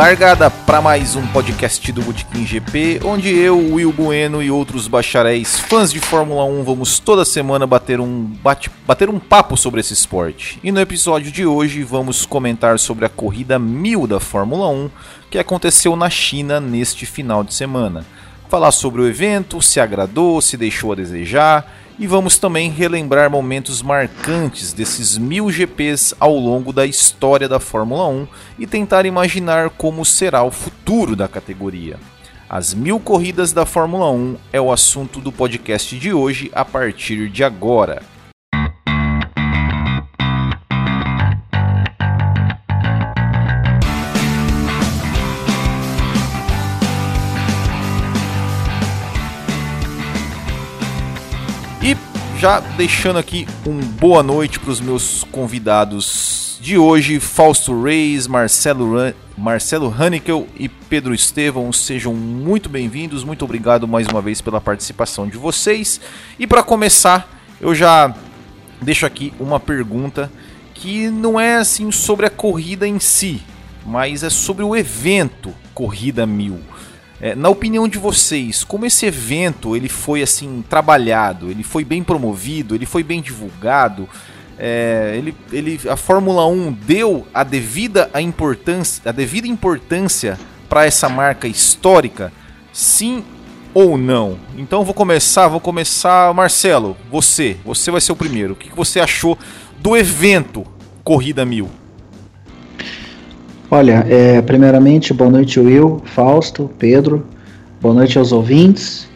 Largada para mais um podcast do Botequim GP, onde eu, Will Bueno e outros bacharéis fãs de Fórmula 1 vamos toda semana bater um, bate, bater um papo sobre esse esporte. E no episódio de hoje vamos comentar sobre a corrida 1000 da Fórmula 1 que aconteceu na China neste final de semana. Falar sobre o evento, se agradou, se deixou a desejar e vamos também relembrar momentos marcantes desses mil GPs ao longo da história da Fórmula 1 e tentar imaginar como será o futuro da categoria. As mil corridas da Fórmula 1 é o assunto do podcast de hoje a partir de agora. Já deixando aqui um boa noite para os meus convidados de hoje, Fausto Reis, Marcelo, Marcelo Hanickel e Pedro Estevão. Sejam muito bem-vindos, muito obrigado mais uma vez pela participação de vocês. E para começar, eu já deixo aqui uma pergunta que não é assim sobre a corrida em si, mas é sobre o evento Corrida Mil. É, na opinião de vocês, como esse evento ele foi assim trabalhado, ele foi bem promovido, ele foi bem divulgado, é, ele, ele, a Fórmula 1 deu a devida, a importância, a devida importância para essa marca histórica, sim ou não? Então vou começar, vou começar, Marcelo, você, você vai ser o primeiro. O que, que você achou do evento Corrida Mil? Olha, é, primeiramente, boa noite, Will, Fausto, Pedro, boa noite aos ouvintes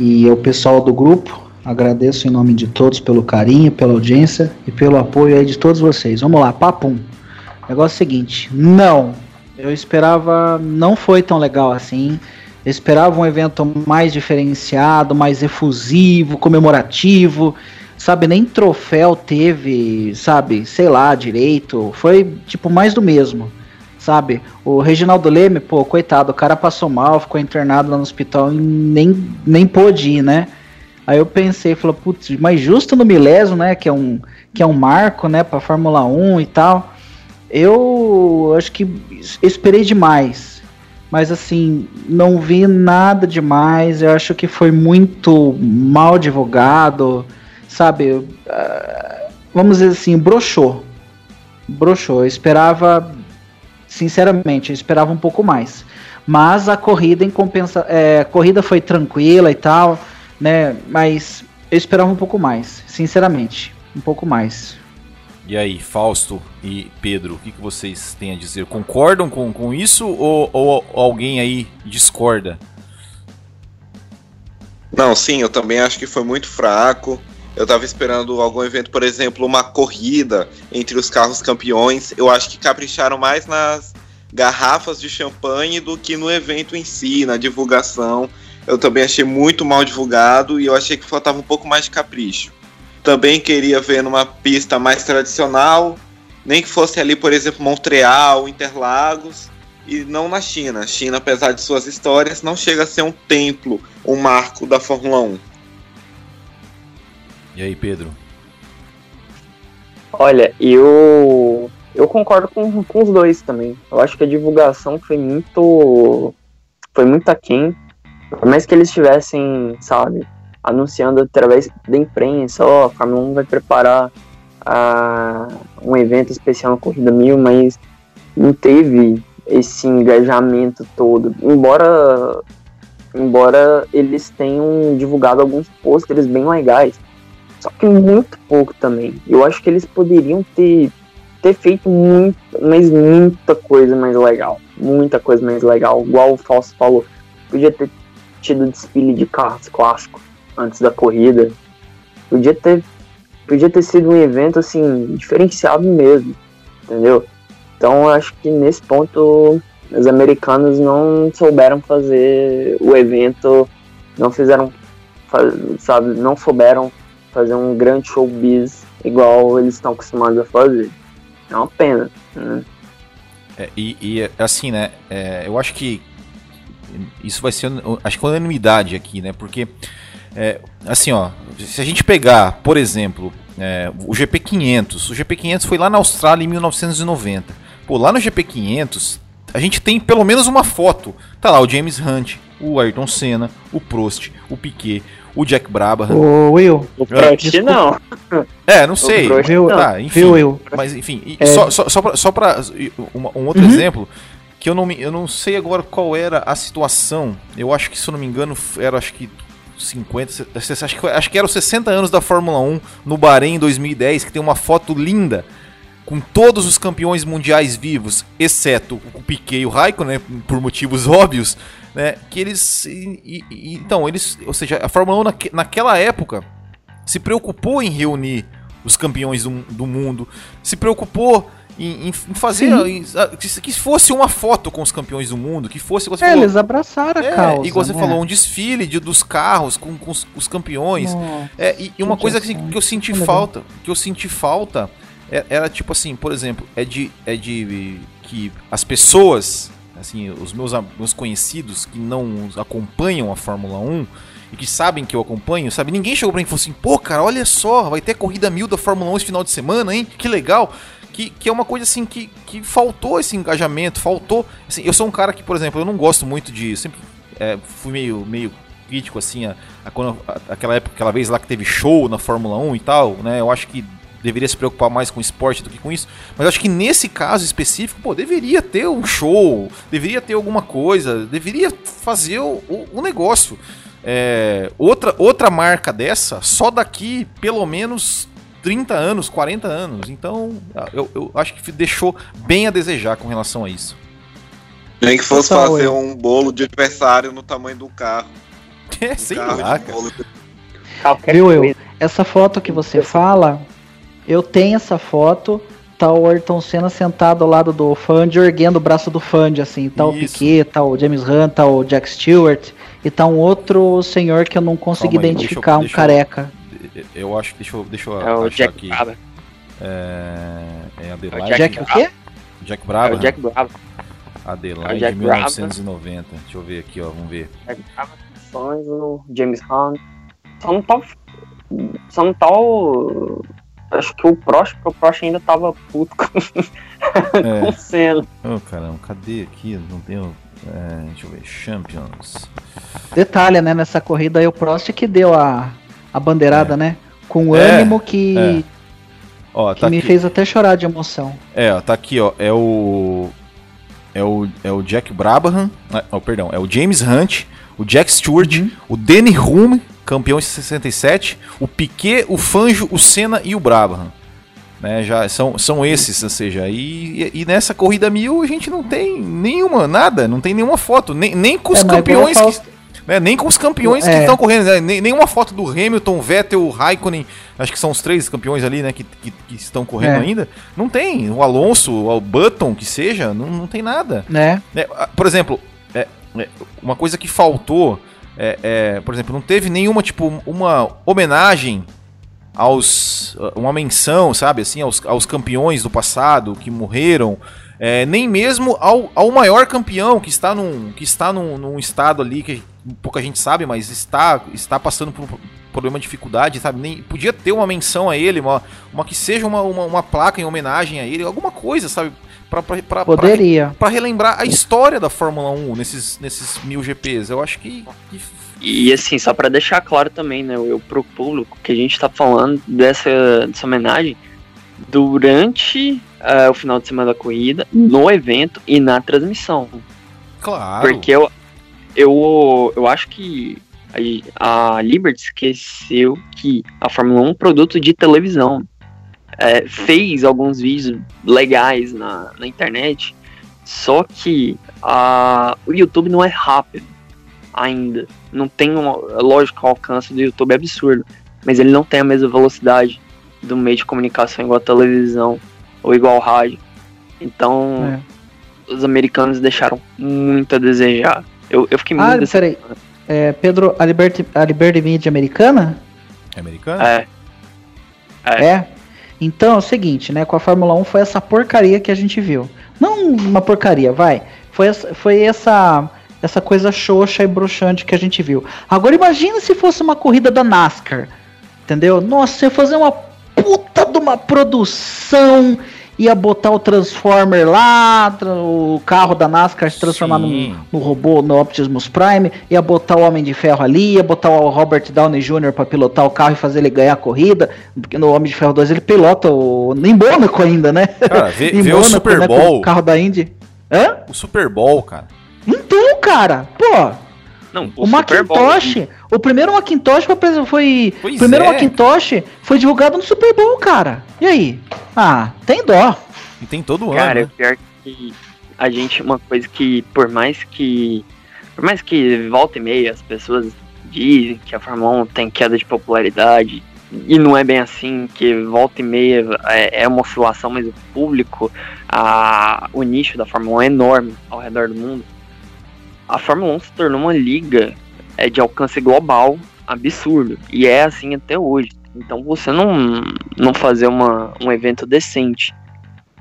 e ao pessoal do grupo. Agradeço em nome de todos pelo carinho, pela audiência e pelo apoio aí de todos vocês. Vamos lá, papum. Negócio é seguinte, não, eu esperava, não foi tão legal assim. Eu esperava um evento mais diferenciado, mais efusivo, comemorativo, sabe? Nem troféu teve, sabe? Sei lá, direito. Foi tipo mais do mesmo sabe? O Reginaldo Leme, pô, coitado, o cara passou mal, ficou internado lá no hospital e nem, nem pôde ir, né? Aí eu pensei, falei, putz, mas justo no milésimo, né, que é um, que é um marco, né, pra Fórmula 1 e tal, eu acho que esperei demais. Mas assim, não vi nada demais, eu acho que foi muito mal divulgado, sabe? Uh, vamos dizer assim, broxou. Broxou. Eu esperava sinceramente, eu esperava um pouco mais. Mas a corrida em compensa, é, a corrida foi tranquila e tal, né? Mas eu esperava um pouco mais, sinceramente, um pouco mais. E aí, Fausto e Pedro, o que, que vocês têm a dizer? Concordam com, com isso ou, ou alguém aí discorda? Não, sim, eu também acho que foi muito fraco. Eu estava esperando algum evento, por exemplo, uma corrida entre os carros campeões. Eu acho que capricharam mais nas garrafas de champanhe do que no evento em si, na divulgação. Eu também achei muito mal divulgado e eu achei que faltava um pouco mais de capricho. Também queria ver numa pista mais tradicional, nem que fosse ali, por exemplo, Montreal, Interlagos, e não na China. A China, apesar de suas histórias, não chega a ser um templo, um marco da Fórmula 1. E aí, Pedro? Olha, eu eu concordo com, com os dois também. Eu acho que a divulgação foi muito foi muito aquém. Por mais que eles estivessem, sabe, anunciando através da imprensa, ó, oh, a Fórmula 1 vai preparar uh, um evento especial na Corrida Mil, mas não teve esse engajamento todo. Embora embora eles tenham divulgado alguns pôsteres bem legais. Só que muito pouco também. Eu acho que eles poderiam ter, ter feito muito, mas muita coisa mais legal. Muita coisa mais legal. Igual o Falso falou. Podia ter tido desfile de carros clássico antes da corrida. Podia ter, podia ter sido um evento assim, diferenciado mesmo. Entendeu? Então eu acho que nesse ponto os americanos não souberam fazer o evento, não fizeram, sabe, não souberam fazer um grande showbiz igual eles estão acostumados a fazer. É uma pena. Né? É, e, e, assim, né? É, eu acho que isso vai ser, acho que unanimidade aqui, né? Porque é, assim, ó, se a gente pegar, por exemplo, é, o GP500, o GP500 foi lá na Austrália em 1990. Pô, lá no GP500 a gente tem pelo menos uma foto. Tá lá o James Hunt, o Ayrton Senna, o Prost, o Piquet, o Jack Brabham. Ô, Will. O Prost não. É, não sei. Viu, não. Tá, enfim. viu, Will? Mas enfim, e É. só, só, só, pra, só pra uma- um outro Uhum. exemplo, que eu não, me, eu não sei agora qual era a situação. Eu acho que, se eu não me engano, era acho que 50, se- se- acho que, acho que era os 60 anos da Fórmula 1 no Bahrein em 2010, que tem uma foto linda com todos os campeões mundiais vivos, exceto o Piquet e o Raikkonen, né, por motivos óbvios, né, que eles e- e- e- então, eles, ou seja, a Fórmula 1 naque- naquela época se preocupou em reunir os campeões do, do mundo, se preocupou em, em- fazer em- que, fosse uma foto com os campeões do mundo, que fosse você É, falou, eles abraçaram a é, causa. igual você né? falou, um desfile de- dos carros com, com os, os campeões. Nossa, É, e, e uma coisa que, que eu senti falta, que eu senti falta, era tipo assim, por exemplo, é de, é de que as pessoas, assim, os meus, meus conhecidos que não acompanham a Fórmula 1 e que sabem que eu acompanho, sabe? Ninguém chegou pra mim e falou assim, pô, cara, olha só, vai ter corrida mil da Fórmula 1 esse final de semana, hein? Que legal. Que, que é uma coisa assim que, que faltou esse engajamento, faltou. Assim, eu sou um cara que, por exemplo, eu não gosto muito de. Sempre é, fui meio, meio crítico assim a, a a- aquela época, aquela vez lá que teve show na Fórmula 1 e tal, né? Eu acho que deveria se preocupar mais com esporte do que com isso. Mas acho que nesse caso específico, pô, deveria ter um show, deveria ter alguma coisa, deveria fazer o, o- o negócio. É, outra, outra marca dessa, só daqui pelo menos 30 anos, 40 anos. Então, eu, eu acho que deixou bem a desejar com relação a isso. Nem que fosse Total, fazer eu. um bolo de aniversário no tamanho do carro. É, Um sei carro lá, de cara. bolo. Viu, eu? Essa foto que você fala, eu tenho essa foto. Tá o Ayrton Senna sentado ao lado do Fund, erguendo o braço do Fund, assim. Tá o Isso. Piquet, tá o James Hunt, tá o Jack Stewart. E tá um outro senhor que eu não consegui Calma aí, identificar, deixa eu- um careca. Eu acho, deixa eu, deixa eu É o achar Jack aqui. Brabham. É, é É Adelaide. o Jack, Jack o quê? É Brabham. o Jack Brabham. Adelaide é o Jack 1990. Deixa eu ver aqui, ó. Vamos ver. Jack Brabham, Sonzo, James Hunt. Só não tá. o- Só não tá o. Acho que o Prost, porque o Prost ainda tava puto com, com É. o Senna. Oh, caramba, cadê aqui? Não tenho. É, deixa eu ver. Champions. Detalhe, né? Nessa corrida aí o Prost que deu a, a bandeirada, né? Com É, ânimo que, é. Ó, que tá me aqui. fez até chorar de emoção. É, ó, tá aqui, ó. É o. É o, é o Jack Brabham. ah, Oh, perdão, é o James Hunt, o Jack Stewart, Uhum. o Danny Hume, campeão em 67, o Piquet, o Fanjo, o Senna e o Brabham. Né, já são, são esses, ou seja, e, e nessa corrida mil a gente não tem nenhuma, nada, não tem nenhuma foto, nem, nem com os É, campeões que, né, nem com os campeões que É. estão correndo, né, nem, nenhuma foto do Hamilton, Vettel, Raikkonen, acho que são os três campeões ali, né, que, que, que estão correndo É. ainda. Não tem. O Alonso, o Button, que seja, não, não tem nada. Né? É, por exemplo, é, é, uma coisa que faltou, é, é, por exemplo, não teve nenhuma, tipo, uma homenagem aos. uma menção, sabe, assim, aos, aos campeões do passado que morreram. é, nem mesmo ao, ao maior campeão que está num, que está num, num estado ali que pouca gente sabe, mas está, está passando por problema de dificuldade, sabe? Nem, podia ter uma menção a ele, uma, uma que seja uma, uma, uma placa em homenagem a ele, alguma coisa, sabe? Pra, pra, pra, Poderia. pra relembrar a história da Fórmula 1 nesses, nesses mil GPs. Eu acho que. que- E assim, só pra deixar claro também, né, eu pro público que a gente tá falando dessa, dessa homenagem durante eh, o final de semana da corrida, no evento e na transmissão. claro. Porque eu, eu, eu acho que a, a Liberty esqueceu que a Fórmula 1 é um produto de televisão. É, fez alguns vídeos legais na, na internet, só que a, o YouTube não é rápido ainda. Não tem uma. Lógico, o alcance do YouTube é absurdo, mas ele não tem a mesma velocidade do meio de comunicação igual a televisão ou igual rádio. Então, É. os americanos deixaram muito a desejar. Eu, eu fiquei Ah, muito peraí. É, Pedro, a Liberty, a Liberty Media americana? É americano? É, É. É. Então é o seguinte, né? Com a Fórmula 1 foi essa porcaria que a gente viu. Não uma porcaria, vai. Foi essa, foi essa, essa coisa xoxa e broxante que a gente viu. Agora imagina se fosse uma corrida da NASCAR. Entendeu? Nossa, ia fazer uma puta de uma produção. Ia botar o Transformer lá, o carro da NASCAR se transformar no, no, robô no Optimus Prime, ia botar o Homem de Ferro ali, ia botar o Robert Downey Jr. para pilotar o carro e fazer ele ganhar a corrida, porque no Homem de Ferro 2 ele pilota o, em Mônaco ainda, né? Cara, vê, vê Mônaco, o Super né, Bowl. O carro da Indy. Hã? O Super Bowl, cara. Então, cara, pô, não, o, o Macintosh, o primeiro Macintosh foi, foi o primeiro é. Macintosh foi divulgado no Super Bowl, cara. E aí? Ah, tem dó. E tem todo ano. Cara, né? pior que a gente uma coisa que por mais que por mais que volta e meia as pessoas dizem que a Fórmula 1 tem queda de popularidade e não é bem assim, que volta e meia é, é uma oscilação, mas o público, a, o nicho da Fórmula 1 é enorme ao redor do mundo a Fórmula 1 se tornou uma liga é, de alcance global absurdo. E é assim até hoje. Então você não, não fazer uma, um evento decente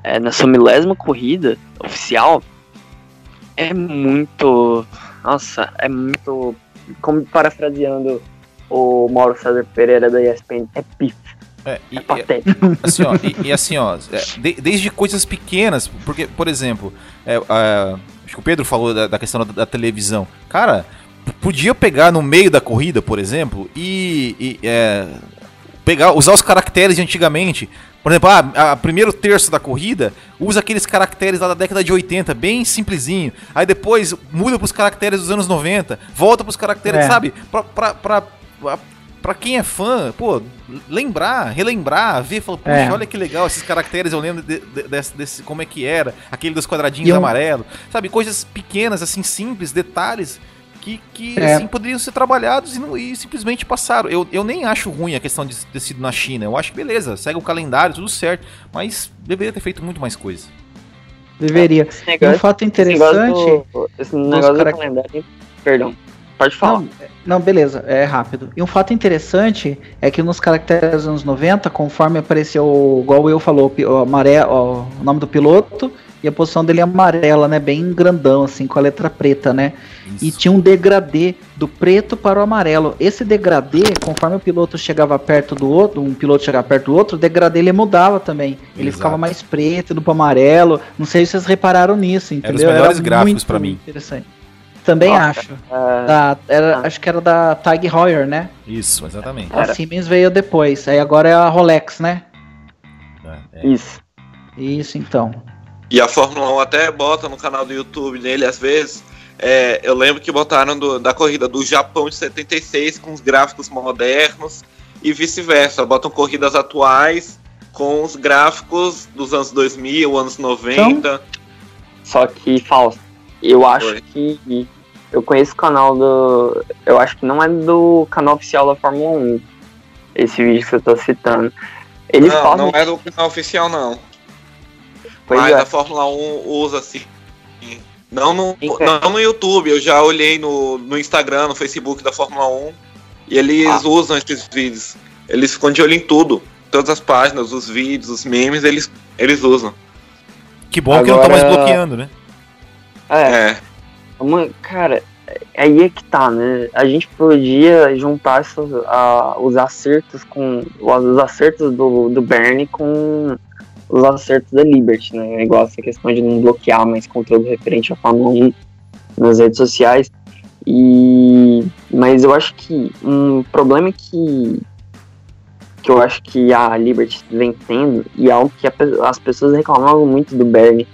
é, na sua milésima corrida oficial é muito. Nossa, é muito. Como parafraseando o Mauro César Pereira da ESPN, é pif. É, e, é patético. Assim, ó, e, e assim, ó, é, de, desde coisas pequenas, porque, por exemplo, é, Acho que o Pedro falou da, da questão da, da, televisão. Cara, podia pegar no meio da corrida, por exemplo, e, e é, pegar, usar os caracteres de antigamente. Por exemplo, ah, a primeiro terço da corrida usa aqueles caracteres lá da década de 80, bem simplesinho. Aí depois muda para os caracteres dos anos 90, volta para os caracteres, é. sabe? Pra, pra, pra, pra quem é fã, pô, lembrar, relembrar, ver, falar, puxa, é. olha que legal esses caracteres, eu lembro de, de, desse, desse, como é que era, aquele dos quadradinhos eu... amarelo, sabe, coisas pequenas, assim, simples, detalhes que, que é. assim, poderiam ser trabalhados e, não, e, simplesmente passaram. Eu, eu nem acho ruim a questão de ter sido na China, eu acho beleza, segue o calendário, tudo certo, mas deveria ter feito muito mais coisa. Deveria. Negócio, um fato interessante... Esse negócio do, esse negócio do calendário... Perdão. Pode falar. Não, não, beleza, é rápido. E um fato interessante é que nos caracteres dos anos 90, conforme apareceu, igual o Will falou, o, amarelo, o nome do piloto e a posição dele é amarela, né? Bem grandão, assim, com a letra preta, né? Isso. E tinha um degradê do preto para o amarelo. Esse degradê, conforme o piloto chegava perto do outro, um piloto chegava perto do outro, o degradê ele mudava também. Ele Exato. ficava mais preto do para amarelo. Não sei se vocês repararam nisso, entendeu? Era os melhores Era gráficos para mim. Interessante. Também Nossa, acho. É... Da, era, ah. Acho que era da Tag Heuer, né? Isso, exatamente. A Siemens veio depois. Aí agora é a Rolex, né? É, é. Isso. Isso, então. E a Fórmula 1 até bota no canal do YouTube dele, às vezes. É, eu lembro que botaram do, da corrida do Japão de 76 com os gráficos modernos e vice-versa. Botam corridas atuais com os gráficos dos anos 2000, anos 90. Então, só que falso eu acho Oi. que. Eu conheço o canal do. Eu acho que não é do canal oficial da Fórmula 1. Esse vídeo que eu tô citando. Eles não, não é do canal oficial, não. Pois Mas é. a Fórmula 1 usa assim. Não no, não no YouTube, eu já olhei no, no Instagram, no Facebook da Fórmula 1. E eles ah. usam esses vídeos. Eles ficam de olho em tudo. Todas as páginas, os vídeos, os memes, eles, eles usam. Que bom Agora... que não tá mais bloqueando, né? É. é. Uma, cara, aí é que tá, né? A gente podia juntar essas, a, os acertos com. Os acertos do, do Bernie com os acertos da Liberty, né? Igual essa questão de não bloquear mais conteúdo referente à Fórmula 1 nas redes sociais. E mas eu acho que um problema que que eu acho que a Liberty vem tendo e é algo que a, as pessoas reclamavam muito do Bernie,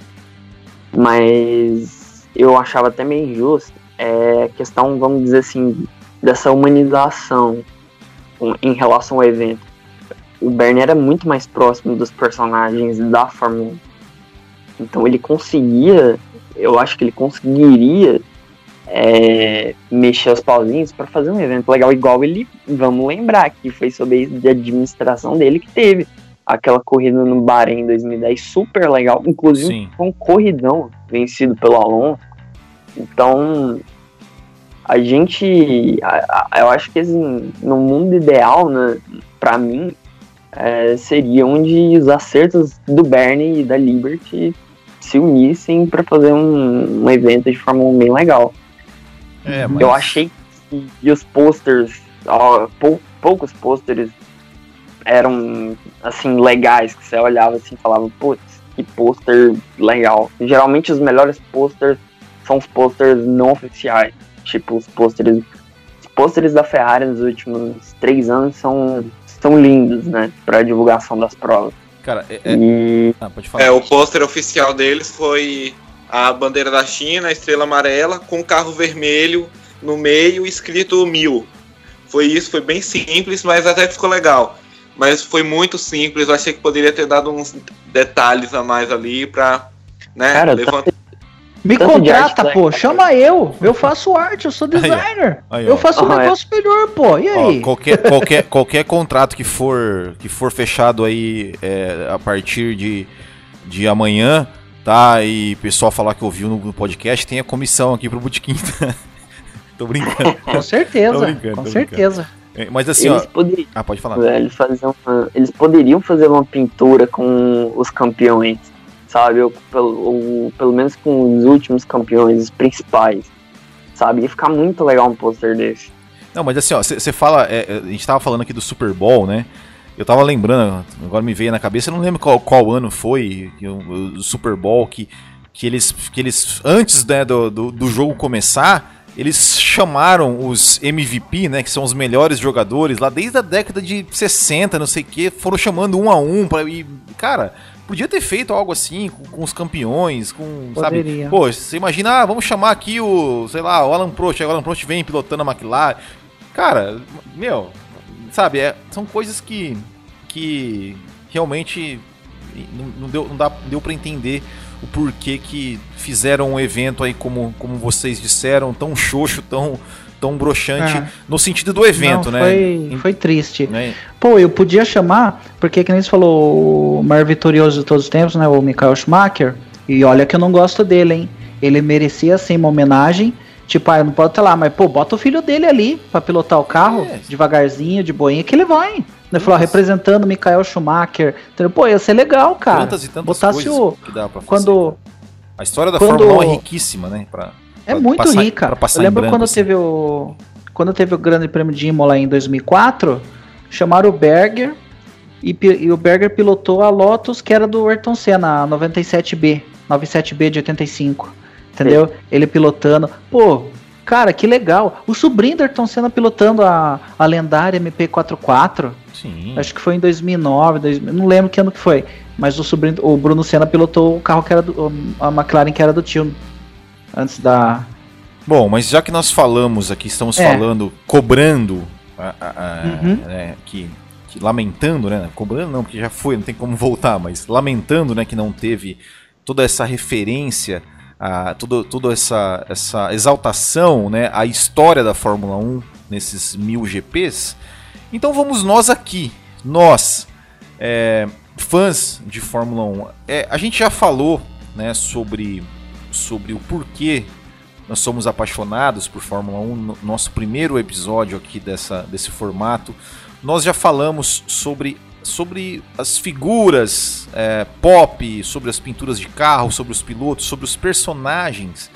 mas eu achava até meio injusto é a questão, vamos dizer assim, dessa humanização em relação ao evento. O Bernie era muito mais próximo dos personagens da Fórmula 1. Então ele conseguia, eu acho que ele conseguiria é, mexer os pauzinhos para fazer um evento legal, igual ele, vamos lembrar, que foi sob a administração dele que teve aquela corrida no Bahrein em 2010, super legal, inclusive Sim. um corridão vencido pelo Alonso. Então, a gente, a, a, eu acho que assim, no mundo ideal, né, para mim, é, seria onde os acertos do Bernie e da Liberty se unissem para fazer um, um, evento de Fórmula 1 bem legal. É, mas... Eu achei que os posters, ó, pou, poucos posters eram assim legais que você olhava assim e falava, putz, que pôster legal. Geralmente os melhores posters são os posters não oficiais. Tipo, os posters. Os pôsteres da Ferrari nos últimos três anos são, são lindos, né? Pra divulgação das provas. Cara, é, é... E Ah, pode falar. É, o pôster oficial deles foi a bandeira da China, a estrela amarela, com o carro vermelho no meio, escrito mil. Foi isso, foi bem simples, mas até que ficou legal. Mas foi muito simples, eu achei que poderia ter dado uns detalhes a mais ali pra, né, Cara, levantar. Me Tanto contrata, arte, pô. né? Chama eu. Eu faço arte, eu sou designer. Aí, ó. eu faço um Ah, é. negócio melhor, pô. E Ó, aí? qualquer, qualquer, qualquer contrato que for, que for fechado aí é, a partir de, de amanhã, tá? E o pessoal falar que ouviu no podcast, tem a comissão aqui pro Botequim. tô brincando. Com certeza. Tô brincando, com tô certeza. É, Mas assim, eles ó. poderiam, Ah, pode falar. velho, fazer uma, eles poderiam fazer uma pintura com os campeões, sabe? Ou pelo, ou pelo menos com os últimos campeões, os principais, sabe? Ia ficar muito legal um pôster desse. Não, mas assim, ó, você fala. é, é, a gente tava falando aqui do Super Bowl, né? Eu tava lembrando, agora me veio na cabeça, eu não lembro qual, qual ano foi o, o Super Bowl que, que, eles, que eles, antes né, do, do, do jogo começar, eles chamaram os MVP, né, que são os melhores jogadores, lá desde a década de 60, não sei o que, foram chamando um a um, pra, e, cara, podia ter feito algo assim, com, com os campeões, com, sabe, Poderia. pô, você imagina, ah, vamos chamar aqui o, sei lá, o Alan Prost, aí o Alan Prost vem pilotando a McLaren, cara, meu, sabe, é, são coisas que, que realmente não, não deu, não dá, deu para entender o porquê que fizeram um evento aí, como, como vocês disseram, tão xoxo, tão, tão broxante, É. no sentido do evento, Não, né? Foi, foi triste. Né? Pô, eu podia chamar, porque que nem você falou, o maior vitorioso de todos os tempos, né? O Michael Schumacher. E olha que eu não gosto dele, hein? Ele merecia sim uma homenagem. Tipo, ah, eu não pode estar lá, mas pô, bota o filho dele ali pra pilotar o carro, É. devagarzinho, de boinha, que ele vai. Ele falou, ó, representando o Michael Schumacher. Entendeu? Pô, ia ser legal, cara. Tantas e tantas Botasse o. que dá pra fazer. Quando. A história da quando- Fórmula 1 é riquíssima, né? Pra, É pra muito passar- rica. pra Eu em lembro branco, quando assim. teve o. Quando teve o Grande Prêmio de Imola em 2004, chamaram o Berger e, e o Berger pilotou a Lotus, que era do Ayrton Senna, a 97B, 97B de 85. Entendeu? Ele pilotando. Pô, cara, que legal. O sobrinho do Ayrton Senna pilotando a, a lendária MP44. Sim. Acho que foi em 2009, 2000, não lembro que ano que foi. Mas o sobrinho, o Bruno Senna pilotou o carro que era do, a McLaren que era do tio. Antes da, Bom, mas já que nós falamos aqui, estamos É. falando, cobrando, a- a- a- Uhum. né, que, que lamentando, né? Cobrando não, porque já foi, não tem como voltar, mas lamentando, né, que não teve toda essa referência, a, tudo, toda essa, essa exaltação, né, à história da Fórmula 1 nesses mil GPs. Então vamos nós aqui, nós, é, fãs de Fórmula 1. É, a gente já falou, né, sobre, sobre o porquê nós somos apaixonados por Fórmula 1 no nosso primeiro episódio aqui dessa, desse formato. Nós já falamos sobre, sobre as figuras é, pop, sobre as pinturas de carro, sobre os pilotos, sobre os personagens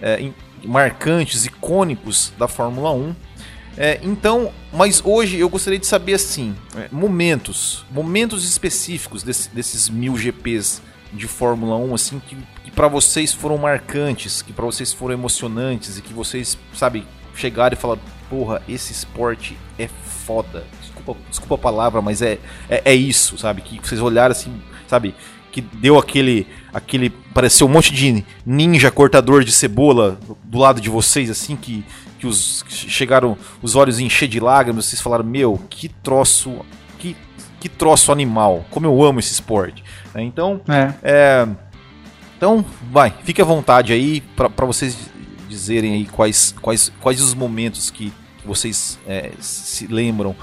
é, marcantes, icônicos da Fórmula 1. É, então, mas hoje eu gostaria de saber assim, é, momentos, momentos específicos desse- desses mil GPs de Fórmula 1, assim, que, que para vocês foram marcantes, que para vocês foram emocionantes e que vocês, sabe, chegaram e falaram, porra, esse esporte é foda. Desculpa, desculpa a palavra, mas é, é, é isso, sabe? Que vocês olharam assim, sabe? Que deu aquele, aquele, pareceu um monte de ninja cortador de cebola do lado de vocês, assim, que, que os que chegaram os olhos encher de lágrimas, vocês falaram, meu, que troço, que, que troço animal, como eu amo esse esporte. né? Então, É. é, então, vai, fique à vontade aí para vocês dizerem aí quais, quais, quais os momentos que, que vocês é, se lembram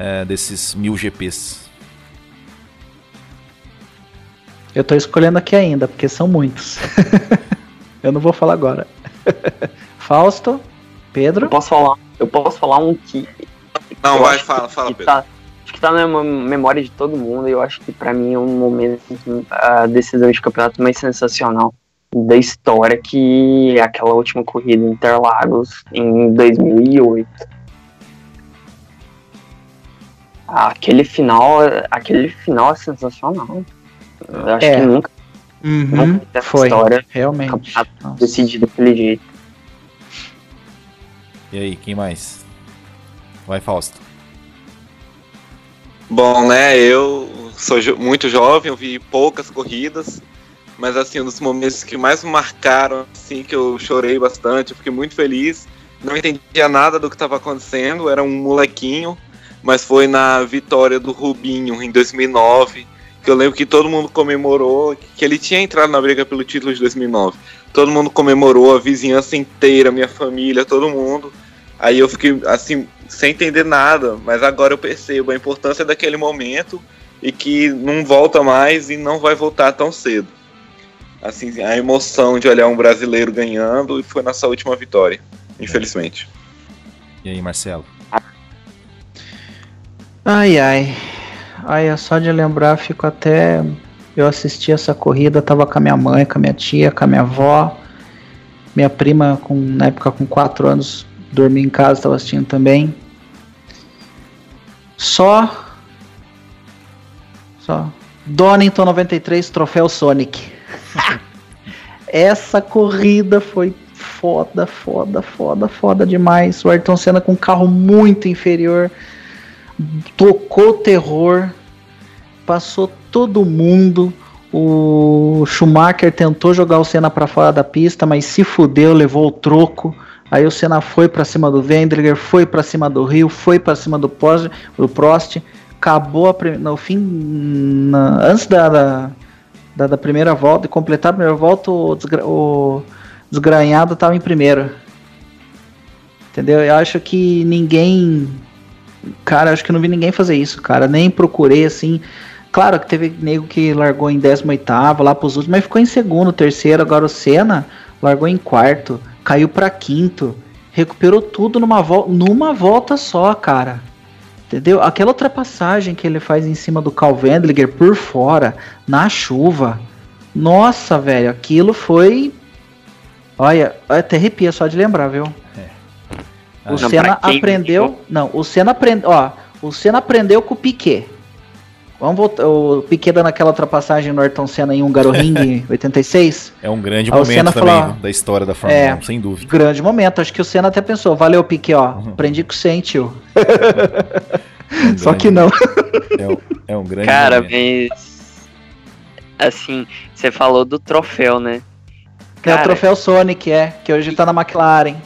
é, desses mil GPs. Eu tô escolhendo aqui ainda, porque são muitos. eu não vou falar agora. Fausto, Eu Pedro. posso falar, eu posso falar um que Não, Eu vai, acho fala, fala, que Pedro. tá, acho que tá na mem- memória de todo mundo e eu acho que pra mim é um momento, a decisão de campeonato mais sensacional da história, que é aquela última corrida em Interlagos em 2008. Aquele final, aquele final é sensacional. Eu acho É. que nunca Uhum, Essa foi, história, realmente. decidido daquele jeito. E aí, quem mais? Vai, Fausto. Bom, né, eu sou jo- muito jovem, eu vi poucas corridas, mas assim, um dos momentos que mais me marcaram, assim, que eu chorei bastante, eu fiquei muito feliz, não entendia nada do que estava acontecendo, era um molequinho, mas foi na vitória do Rubinho em 2009, que eu lembro que todo mundo comemorou, que ele tinha entrado na briga pelo título de 2009. Todo mundo comemorou, a vizinhança inteira, minha família, todo mundo. Aí eu fiquei assim, sem entender nada, mas agora eu percebo a importância daquele momento e que não volta mais e não vai voltar tão cedo. Assim, a emoção de olhar um brasileiro ganhando e foi nossa última vitória, infelizmente. E aí, Marcelo? Ai, ai. Ai, é só de lembrar, fico até. Eu assisti essa corrida, tava com a minha mãe, com a minha tia, com a minha avó. Minha prima, com, na época com 4 anos, dormia em casa, tava assistindo também. Só. Só. Donington 93, troféu Sonic. Essa corrida foi foda, foda, foda, foda demais. O Ayrton Senna com um carro muito inferior tocou terror, passou todo mundo. O Schumacher tentou jogar o Senna para fora da pista, mas se fudeu, levou o troco. Aí o Senna foi para cima do Wendlinger, foi para cima do Rio, foi para cima do Prost, do Prost. Acabou no fim, na- antes da, da, da- da primeira volta, de completar a primeira volta, o, desgra- o desgranhado estava em primeiro. Entendeu? Eu acho que ninguém Cara, acho que eu não vi ninguém fazer isso, cara. Nem procurei assim. Claro que teve nego que largou em 18 lá pros últimos, mas ficou em segundo, terceiro. Agora o Senna largou em quarto, caiu pra quinto, recuperou tudo numa, vol numa volta só, cara. Entendeu? Aquela ultrapassagem que ele faz em cima do Carl Wendlinger por fora, na chuva. Nossa, velho, aquilo foi. Olha, até arrepia só de lembrar, viu? O Ah, Senna aprendeu. viu. Não, o Senna aprendeu. Ó, o Senna aprendeu com o Piquet. Vamos voltar. O Piquet dando aquela ultrapassagem no Ayrton Senna em Hungaroring em 86. É um grande Aí momento também falou, da história da Fórmula é, 1, sem dúvida. Grande momento. Acho que o Senna até pensou: valeu, Piquet, ó. Uhum. Aprendi com o Sen, tio. É um Só grande- que não. É um, é um grande Cara, momento. mas. Assim, você falou do troféu, né? É o Cara, troféu Sonic, é. Que hoje tá na McLaren.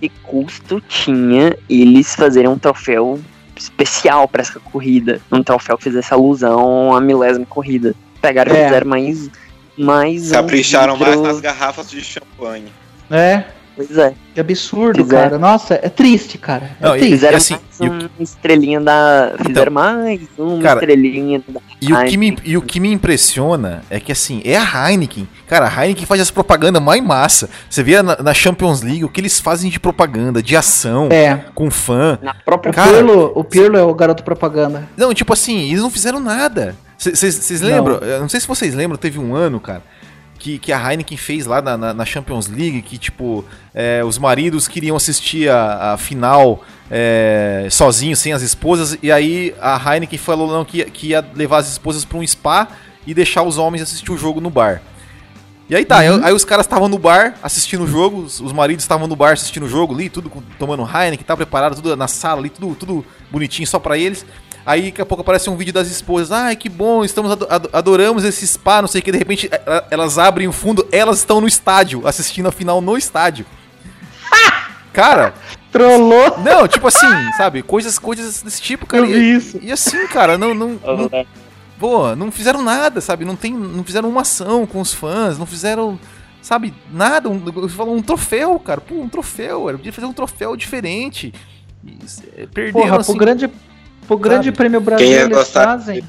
Que custo tinha eles fazerem um troféu especial pra essa corrida? Um troféu que fizesse alusão à milésima corrida. Pegaram e É. fizeram mais. mais um Capricharam mais vidro- nas garrafas de champanhe. É. Pois é. Que absurdo, Fizeram. cara. Nossa, é triste, cara. É Não, e- triste. Fizeram assim, mais e o uma estrelinha da. Fizeram mais uma Cara, estrelinha da. E o, que me, e o que me impressiona é que, assim, é a Heineken. Cara, a Heineken faz as propagandas mais massa. Você vê na, na Champions League o que eles fazem de propaganda, de ação, É. com fã. Na própria. O Cara, Pirlo, o Pirlo é o garoto propaganda. Não, tipo assim, eles não fizeram nada. Vocês Não. lembram? Eu não sei se vocês lembram, teve um ano, cara, que, que a Heineken fez lá na, na- na Champions League, que, tipo, é, os maridos queriam assistir a, a final é, sozinhos, sem as esposas, e aí a Heineken falou não, que, ia- que ia levar as esposas pra um spa e deixar os homens assistir o jogo no bar. E aí tá, aí, aí os caras estavam no bar assistindo o jogo, os, os maridos estavam no bar assistindo o jogo ali, tudo tomando Heineken, tá preparado, tudo na sala ali, tudo, tudo bonitinho só pra eles. Aí daqui a pouco aparece um vídeo das esposas, ai que bom, estamos ado- adoramos esse spa, não sei o que, de repente eh, eh, elas abrem o fundo, elas estão no estádio, assistindo a final no estádio. Cara, Trollou. não, tipo assim, sabe, coisas, coisas desse tipo, cara. Eu e- vi isso. E assim, cara, não, não, não Pô, não fizeram nada, sabe? Não, tem, não fizeram uma ação com os fãs, não fizeram, sabe, nada. Um, falou um troféu, cara. Pô, um troféu. Era podia fazer um troféu diferente. E, é, perderam, Porra, assim. pro grande, pro grande sabe? prêmio Brasil Quem ia eles gostar- fazem.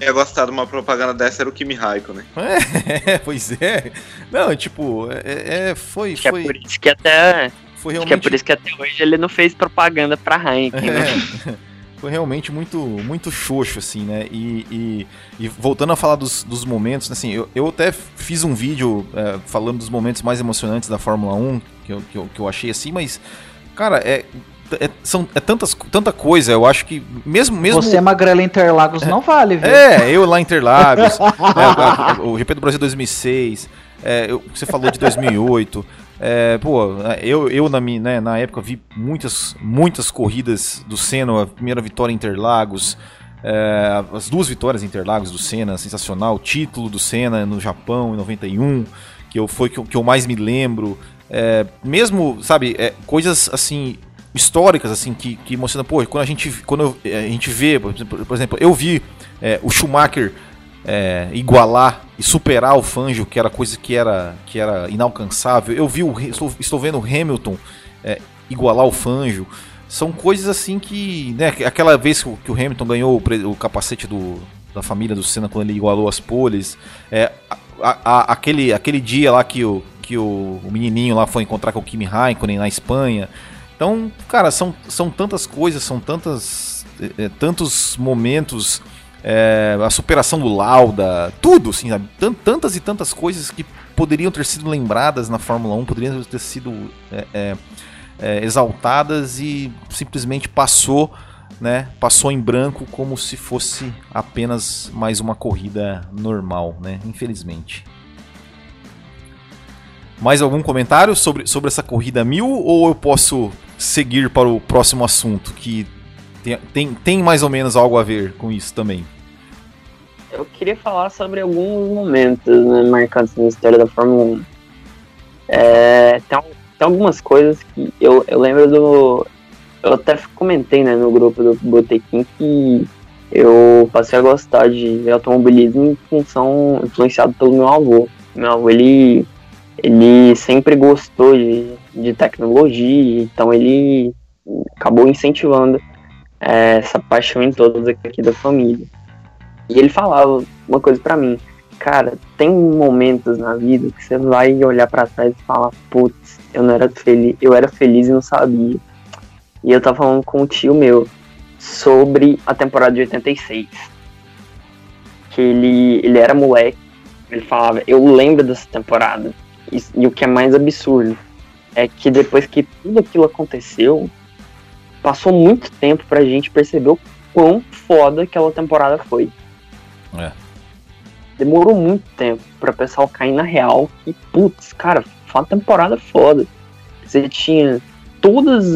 Eu ia gostar de uma propaganda dessa era o Kimi Raikkonen. É, pois é. Não, tipo, é, é, foi, Acho que é foi, por isso que até. foi Acho que é realmente. por isso que até hoje ele não fez propaganda pra Heineken, né? É, foi realmente muito, muito xoxo, assim, né? E, e, e voltando a falar dos, dos momentos, assim, eu, eu até fiz um vídeo é, falando dos momentos mais emocionantes da Fórmula 1, que eu, que eu, que eu achei assim, mas, cara, é, é, são, é tantas, tanta coisa, eu acho que mesmo. mesmo Você, Magrela Interlagos, não vale, viu? É, eu lá em Interlagos, é, o, o GP do Brasil 2006, é, eu, você falou de 2008. É, pô, eu, eu na, minha, né, na época vi muitas, muitas corridas do Senna, a primeira vitória em Interlagos, é, as duas vitórias em Interlagos do Senna, sensacional, o título do Senna no Japão em 91, que eu, foi que, que eu mais me lembro. É, mesmo, sabe, é, coisas assim históricas assim que, que emocionam. Pô, quando a gente, quando a gente vê, por exemplo, eu vi é, o Schumacher é, igualar e superar o Fangio, que era coisa que era, que era inalcançável. Eu vi o, estou, estou vendo o Hamilton é, igualar o Fangio. São coisas assim que, né, aquela vez que o, Hamilton ganhou o, o, capacete do, da família do Senna quando ele igualou as poles, é, a, a, aquele, aquele dia lá que o, que o, o menininho lá foi encontrar com o Kimi Raikkonen na Espanha. Então, cara, são, são tantas coisas, são tantas, é, tantos momentos é, a superação do Lauda, tudo, assim? Tantas e tantas coisas que poderiam ter sido lembradas na Fórmula 1, poderiam ter sido é, exaltadas e simplesmente passou, né? Passou em branco como se fosse apenas mais uma corrida normal, né? Infelizmente. Mais algum comentário sobre, sobre essa corrida mil ou eu posso seguir para o próximo assunto que tem, tem, tem mais ou menos algo a ver com isso também. Eu queria falar sobre alguns momentos né, marcantes na história da Fórmula 1. É, tem, tem algumas coisas que eu, eu lembro do. Eu até comentei né, no grupo do Botequim que eu passei a gostar de automobilismo em função influenciado pelo meu avô. Meu avô ele, ele sempre gostou de, de tecnologia, então ele acabou incentivando é, essa paixão em todos aqui da família. E ele falava uma coisa para mim, cara, tem momentos na vida que você vai olhar para trás e falar, putz, eu não era feliz, eu era feliz e não sabia. E eu tava falando com um tio meu sobre a temporada de 86. Que ele, ele era moleque, ele falava, eu lembro dessa temporada. E, e o que é mais absurdo é que depois que tudo aquilo aconteceu, passou muito tempo pra gente perceber o quão foda aquela temporada foi. É. Demorou muito tempo pra pessoal cair na real que, putz, cara, foi uma temporada foda. Você tinha todas,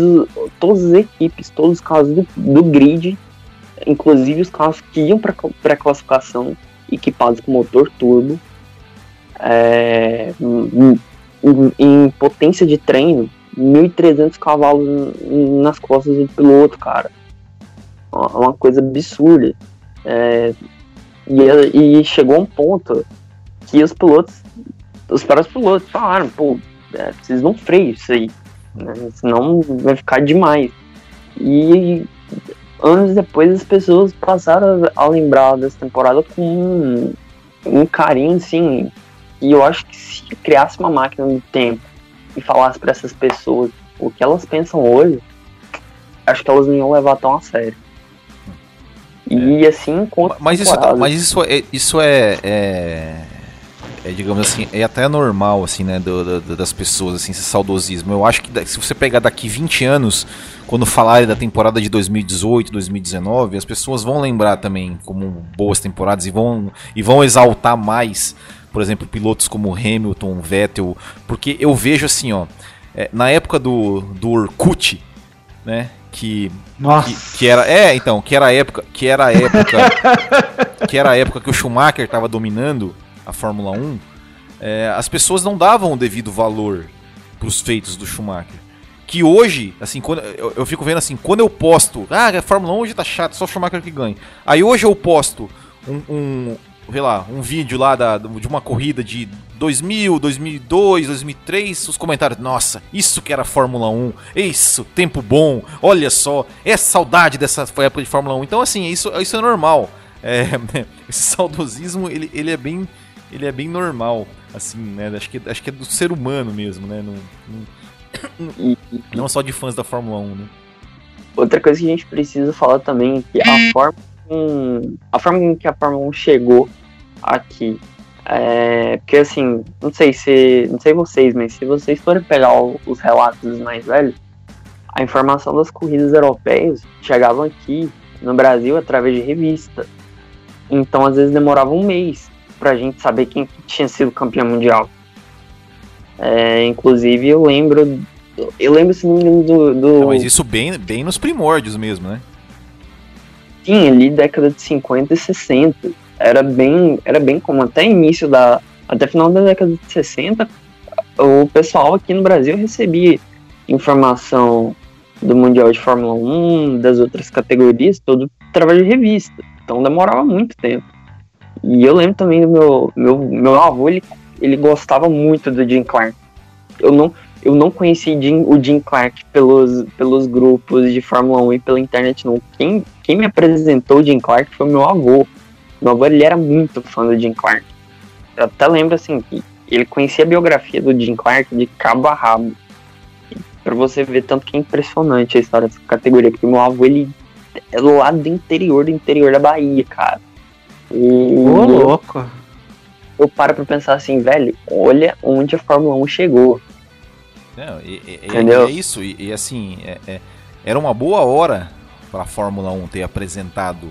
todas as equipes, todos os carros do, do grid, inclusive os carros que iam para pré-classificação equipados com motor turbo, é, em, potência de treino, 1.300 cavalos nas costas do piloto, cara. Uma coisa absurda. É, e, e, chegou um ponto que os pilotos, os próprios pilotos falaram, pô, é, vocês não freio isso aí, né? senão vai ficar demais. E anos depois as pessoas passaram a lembrar dessa temporada com um, um carinho, assim, e eu acho que se criasse uma máquina do tempo e falasse para essas pessoas o que elas pensam hoje, acho que elas não iam levar tão a sério. E é. assim, mas isso, mas isso é, isso é, é, é, digamos assim, é até normal, assim, né, do, do, das pessoas, assim, esse saudosismo. Eu acho que se você pegar daqui 20 anos, quando falarem da temporada de 2018, 2019, as pessoas vão lembrar também como boas temporadas e vão, e vão exaltar mais, por exemplo, pilotos como Hamilton, Vettel, porque eu vejo assim, ó, é, na época do, do Orkut, né, que, que, que era é então que era a época que era a época que era a época que o Schumacher estava dominando a Fórmula 1 é, as pessoas não davam o devido valor para os feitos do Schumacher. Que hoje assim quando eu, eu, fico vendo assim quando eu posto ah a Fórmula 1 hoje tá chato só o Schumacher que ganha. Aí hoje eu posto um, um sei lá, um vídeo lá da, de uma corrida de 2000, 2002, 2003, os comentários, nossa, isso que era Fórmula 1, isso, tempo bom, olha só, é saudade dessa época de Fórmula 1. Então, assim, isso, isso é normal. É, esse saudosismo, ele, ele é bem ele é bem normal, assim, né? Acho que, acho que é do ser humano mesmo, né? Não, não, não só de fãs da Fórmula 1, né? Outra coisa que a gente precisa falar também é que a forma um, a forma em que a Fórmula 1 chegou aqui. É, porque assim, não sei se. Não sei vocês, mas se vocês forem pegar os relatos dos mais velhos, a informação das corridas europeias chegavam aqui no Brasil através de revista. Então, às vezes, demorava um mês pra gente saber quem tinha sido campeão mundial. É, inclusive, eu lembro. Eu lembro, se não me engano, do. do... Não, mas isso bem, bem nos primórdios mesmo, né? Sim, ali década de 50 e 60. Era bem, era bem comum. Até início da. Até final da década de 60, o pessoal aqui no Brasil recebia informação do Mundial de Fórmula 1, das outras categorias, tudo através de revista. Então demorava muito tempo. E eu lembro também do meu, meu, meu avô, ele, ele gostava muito do Jim Clark. Eu não, eu não conheci Jim, o Jim Clark pelos, pelos grupos de Fórmula 1 e pela internet, não. Quem, quem me apresentou o Jim Clark foi meu avô. Meu avô, ele era muito fã do Jim Clark. Eu até lembro, assim, que ele conhecia a biografia do Jim Clark de cabo a rabo. Pra você ver tanto que é impressionante a história dessa categoria, porque meu avô, ele é lá do interior, do interior da Bahia, cara. E Ô, louco. eu paro pra pensar assim, velho, olha onde a Fórmula 1 chegou. Não, e, e- e- Entendeu? é isso, e, e assim, é- é- era uma boa hora pra Fórmula 1 ter apresentado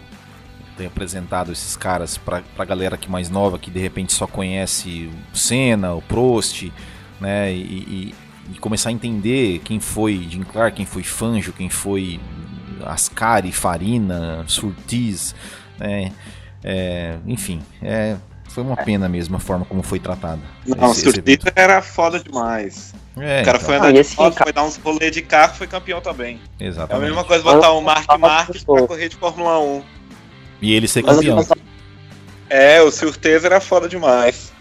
ter apresentado esses caras pra, pra galera que mais nova, que de repente só conhece o Senna, o Prost, né, e, e- começar a entender quem foi Jim Clark, quem foi Fangio, quem foi Ascari, Farina, Surtees, né, é, enfim, é, foi uma pena mesmo a forma como foi tratado. Não, o esse- esse Surtito era foda demais. É, o cara então, foi Ah, andar e de moto, cara- foi dar uns rolê de carro foi campeão também. É a exatamente. mesma coisa botar o Mark Marques pra correr de Fórmula 1. E ele ser campeão. passado, É, o Surteza era foda demais.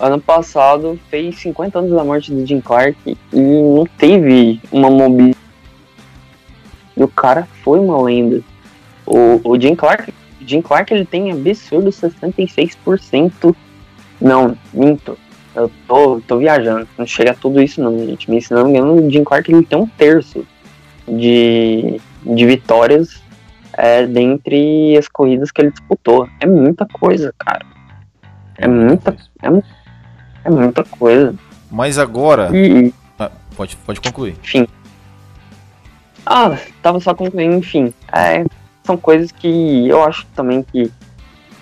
ano passado fez 50 anos da morte do Jim Clark e não teve uma mobilidade. E o cara foi uma lenda. O, o Jim Clark, o Jim Clark ele tem absurdo 66%. Não, minto. Eu tô, tô viajando. Não chega a tudo isso não, gente. Me engano, o Jim Clark ele tem um terço de, de vitórias é, dentre as corridas que ele disputou. É muita coisa, cara. É muita, é muita coisa. Mas agora. E, Ah, pode, pode concluir. enfim. Ah, tava só concluindo, enfim. É, são coisas que eu acho também que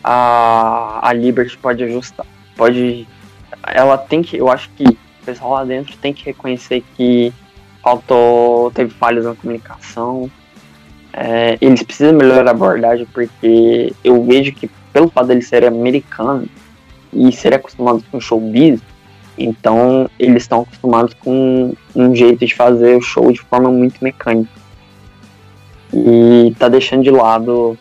a, a Liberty pode ajustar. Pode. Ela tem que. Eu acho que o pessoal lá dentro tem que reconhecer que faltou. teve falhas na comunicação. É, eles precisam melhorar a abordagem porque eu vejo que pelo fato deles serem americanos e serem acostumados com showbiz, então eles estão acostumados com um jeito de fazer o show de forma muito mecânica. E tá deixando de lado.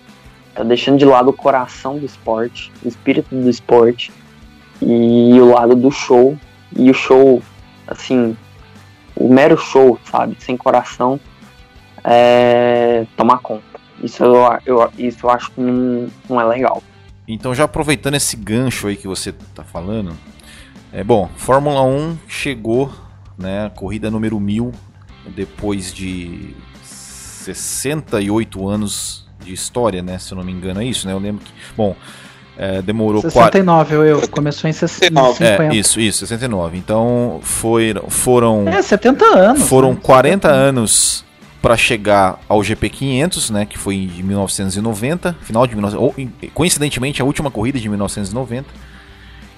Tá deixando de lado o coração do esporte, o espírito do esporte e o lado do show. E o show, assim, o mero show, sabe? Sem coração, é, tomar conta. Isso eu, eu, isso eu acho que não, não é legal. Então, já aproveitando esse gancho aí que você tá falando, é bom, Fórmula 1 chegou, né, corrida número 1000, depois de 68 anos de história, né, se eu não me engano é isso, né, eu lembro que, bom, é, demorou 69, eu, eu começou em 60, 50. É, isso, isso, 69. Então, foi, foram É, 70 anos. foram né? 40 anos para chegar ao GP 500, né, que foi em 1990, final de 19, ou, coincidentemente a última corrida de 1990,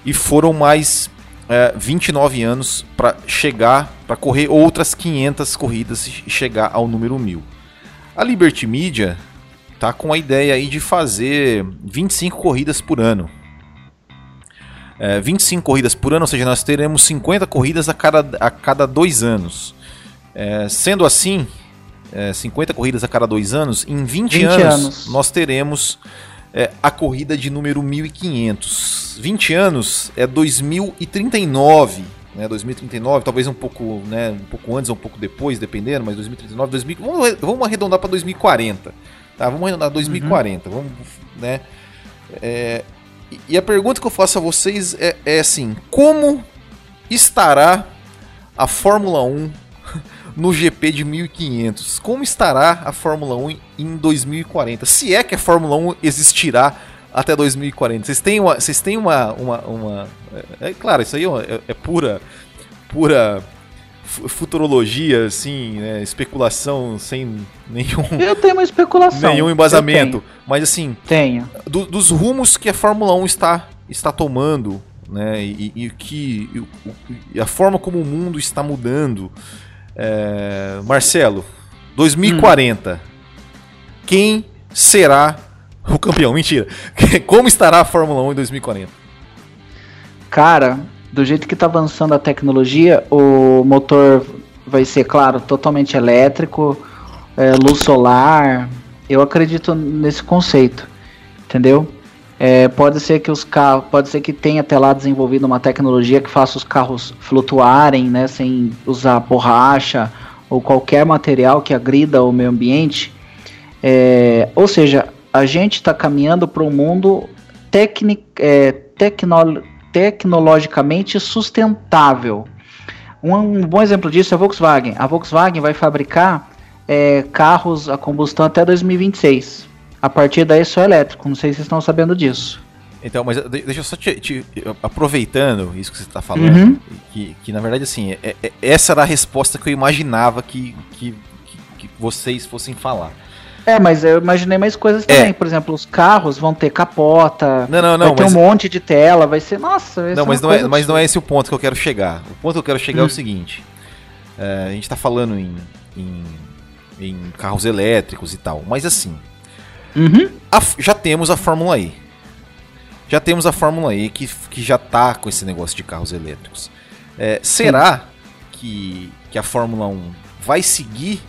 e foram mais é, 29 anos para chegar, para correr outras 500 corridas e chegar ao número 1000. A Liberty Media tá com a ideia aí de fazer 25 corridas por ano. É, 25 corridas por ano, ou seja, nós teremos 50 corridas a cada, a cada dois anos. É, sendo assim, é, 50 corridas a cada dois anos, em 20, 20 anos, anos. nós teremos é, a corrida de número 1500. 20 anos é 2039. Né, 2039, talvez um pouco, né, um pouco antes ou um pouco depois, dependendo, mas 2039, 2000, vamos, vamos arredondar para 2040. Tá, vamos arredondar 2040. Vamos, né? É, e- e a pergunta que eu faço a vocês é, é assim: como estará a Fórmula 1 no GP de 1500? Como estará a Fórmula 1 em 2040? Se é que a Fórmula 1 existirá até 2040. Vocês têm uma, vocês têm uma, uma, uma é, é claro, isso aí é, é pura, pura futurologia, assim, né, especulação sem nenhum. Eu tenho uma especulação. Nenhum embasamento. Mas assim. Tenho. Do, dos rumos que a Fórmula 1 está, está tomando, né? E, e que. E, e a forma como o mundo está mudando. É, Marcelo, 2040. Hum. Quem será o campeão? Mentira. Como estará a Fórmula 1 em 2040? Cara, do jeito que está avançando a tecnologia, o motor vai ser, claro, totalmente elétrico, é, luz solar. Eu acredito nesse conceito, entendeu? É, pode ser que os carros, pode ser que tenha até lá desenvolvido uma tecnologia que faça os carros flutuarem, né, sem usar borracha ou qualquer material que agrida o meio ambiente. É, ou seja, a gente está caminhando para um mundo tecnic, é, tecnológico tecnologicamente sustentável. Um, um, bom exemplo disso é a Volkswagen. A Volkswagen vai fabricar é, carros a combustão até 2026. A partir daí só elétrico. Não sei se vocês estão sabendo disso. Então, mas deixa eu só te, te aproveitando isso que você está falando, uhum. que, que na verdade assim, é, é, essa era a resposta que eu imaginava que, que, que vocês fossem falar. É, mas eu imaginei mais coisas também. É. Por exemplo, os carros vão ter capota. Não, não, não. Vai ter mas... um monte de tela, vai ser. Nossa, vai não, mas não, é, mas não é esse o ponto que eu quero chegar. O ponto que eu quero chegar hum. é o hum. seguinte: é, a gente está falando em, em, em, carros elétricos e tal, mas assim. Uhum. A, já temos a Fórmula E. Já temos a Fórmula E que, que já tá com esse negócio de carros elétricos. É, será que, que a Fórmula 1 vai seguir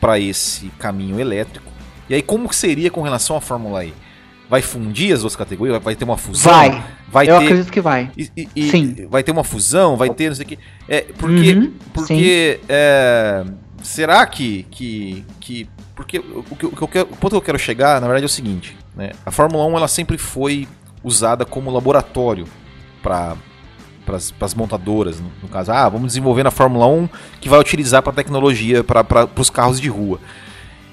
para esse caminho elétrico? E aí, como seria com relação à Fórmula E? Vai fundir as duas categorias? Vai ter uma fusão? Vai. vai Eu ter... acredito que vai. E, e, Sim. Vai ter uma fusão? Vai ter não sei o que. É, porque. Uhum. Porque. É, será que. que, que porque o, o, o, quero, o ponto que eu quero chegar, na verdade, é o seguinte: né? a Fórmula 1 ela sempre foi usada como laboratório para para as montadoras, no, no, caso, ah, vamos desenvolver na Fórmula 1 que vai utilizar para tecnologia para os carros de rua.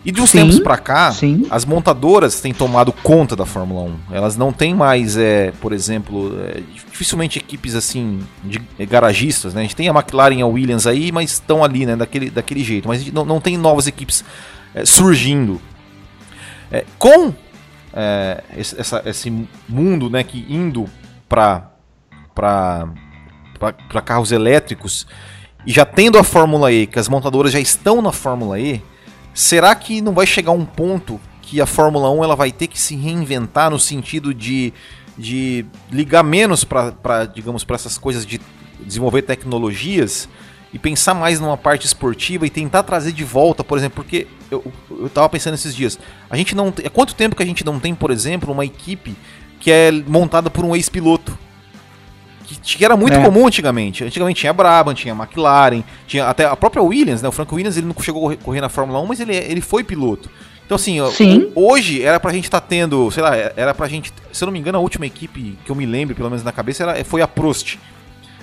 E de uns sim, tempos para cá, sim. as montadoras têm tomado conta da Fórmula 1. Elas não têm mais, é, por exemplo, é, dificilmente equipes assim de é, garagistas, né? A gente tem a McLaren e a Williams aí, mas estão ali, né, daquele, daquele jeito. Mas não, não tem novas equipes é, surgindo. É, com é, esse, essa, esse mundo, né, que indo para para carros elétricos e já tendo a Fórmula E, que as montadoras já estão na Fórmula E Será que não vai chegar um ponto que a Fórmula 1 ela vai ter que se reinventar no sentido de, de ligar menos para, digamos, para essas coisas de desenvolver tecnologias e pensar mais numa parte esportiva e tentar trazer de volta, por exemplo, porque eu, eu tava pensando esses dias, a gente não há quanto tempo que a gente não tem, por exemplo, uma equipe que é montada por um ex-piloto? Que era muito é. comum antigamente. Antigamente tinha Brabham, tinha McLaren, tinha até a própria Williams, né? O Frank Williams ele não chegou a correr na Fórmula 1, mas ele, ele foi piloto. Então, assim, Sim. hoje era pra gente estar tá tendo, sei lá, era pra gente. Se eu não me engano, a última equipe que eu me lembro, pelo menos na cabeça, era, foi a Prost.